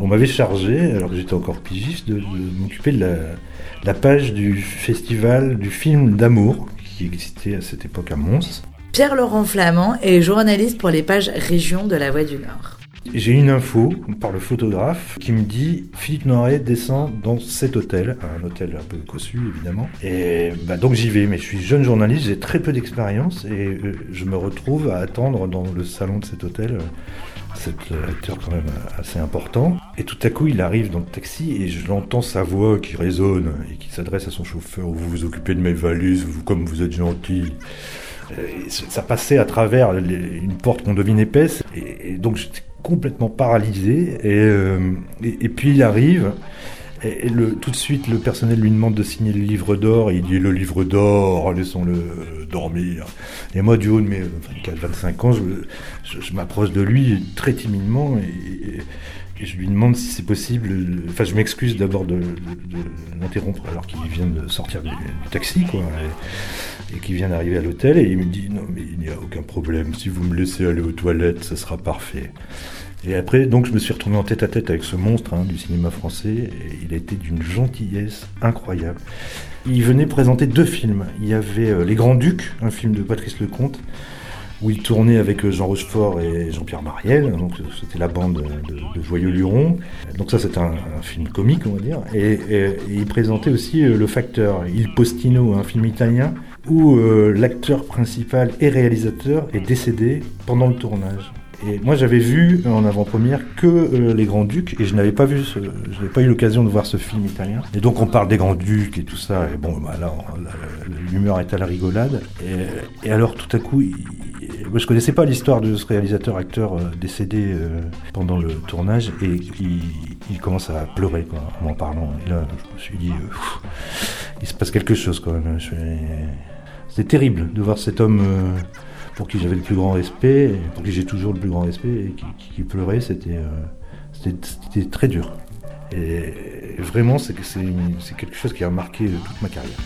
On m'avait chargé, alors que j'étais encore pigiste, de, m'occuper de la, la page du festival du film d'amour qui existait à cette époque à Mons. Pierre-Laurent Flamand est journaliste pour les pages région de La Voix du Nord. J'ai une info par le photographe qui me dit Philippe Noiret descend dans cet hôtel, un hôtel un peu cossu évidemment. Et bah, donc j'y vais, mais je suis jeune journaliste, j'ai très peu d'expérience et euh, je me retrouve à attendre dans le salon de cet hôtel. euh, cet acteur quand même assez important. Et tout à coup, il arrive dans le taxi et je l'entends sa voix qui résonne et qui s'adresse à son chauffeur. Vous vous occupez de mes valises, vous, comme vous êtes gentil. Et ça passait à travers une porte qu'on devine épaisse. Et, et donc j'étais complètement paralysé. Et, euh, et, et puis il arrive. Et, le, tout de suite, le personnel lui demande de signer le livre d'or. Il dit le livre d'or, laissons-le dormir. Et moi, du haut de mes 24-25 ans, je, m'approche de lui très timidement et, je lui demande si c'est possible. Enfin, je m'excuse d'abord de l'interrompre alors qu'il vient de sortir du, du taxi, quoi, et, qu'il vient d'arriver à l'hôtel. Et il me dit non, mais il n'y a aucun problème. Si vous me laissez aller aux toilettes, ce sera parfait. Et après, donc, je me suis retrouvé en tête à tête avec ce monstre hein, du cinéma français. Et il été d'une gentillesse incroyable. Il venait présenter deux films. Il y avait euh, Les Grands Ducs, un film de Patrice Lecomte, où il tournait avec euh, Jean Rochefort et Jean-Pierre Mariel. Donc, euh, c'était la bande de, Joyeux Luron. Donc, ça, c'est un, film comique, on va dire. Et, il présentait aussi Le Facteur, Il Postino, un film italien, où euh, l'acteur principal et réalisateur est décédé pendant le tournage. Et moi, j'avais vu en avant-première que euh, Les Grands Ducs, et je n'avais pas vu, je pas eu l'occasion de voir ce film italien. Et donc, on parle des Grands Ducs et tout ça. Et bon, bah là, l'humeur est à la rigolade. Et, alors, tout à coup, il- moi, je connaissais pas l'histoire de ce réalisateur-acteur euh, décédé pendant le tournage, et il, commence à pleurer en m'en parlant. Et là, je me suis dit, il se passe quelque chose quand même. Fais- C'était terrible de voir cet homme. euh, pour qui j'avais le plus grand respect, pour qui j'ai toujours le plus grand respect, et qui, pleurait, c'était euh, c'était très dur. Et vraiment, c'est quelque chose qui a marqué euh, toute ma carrière.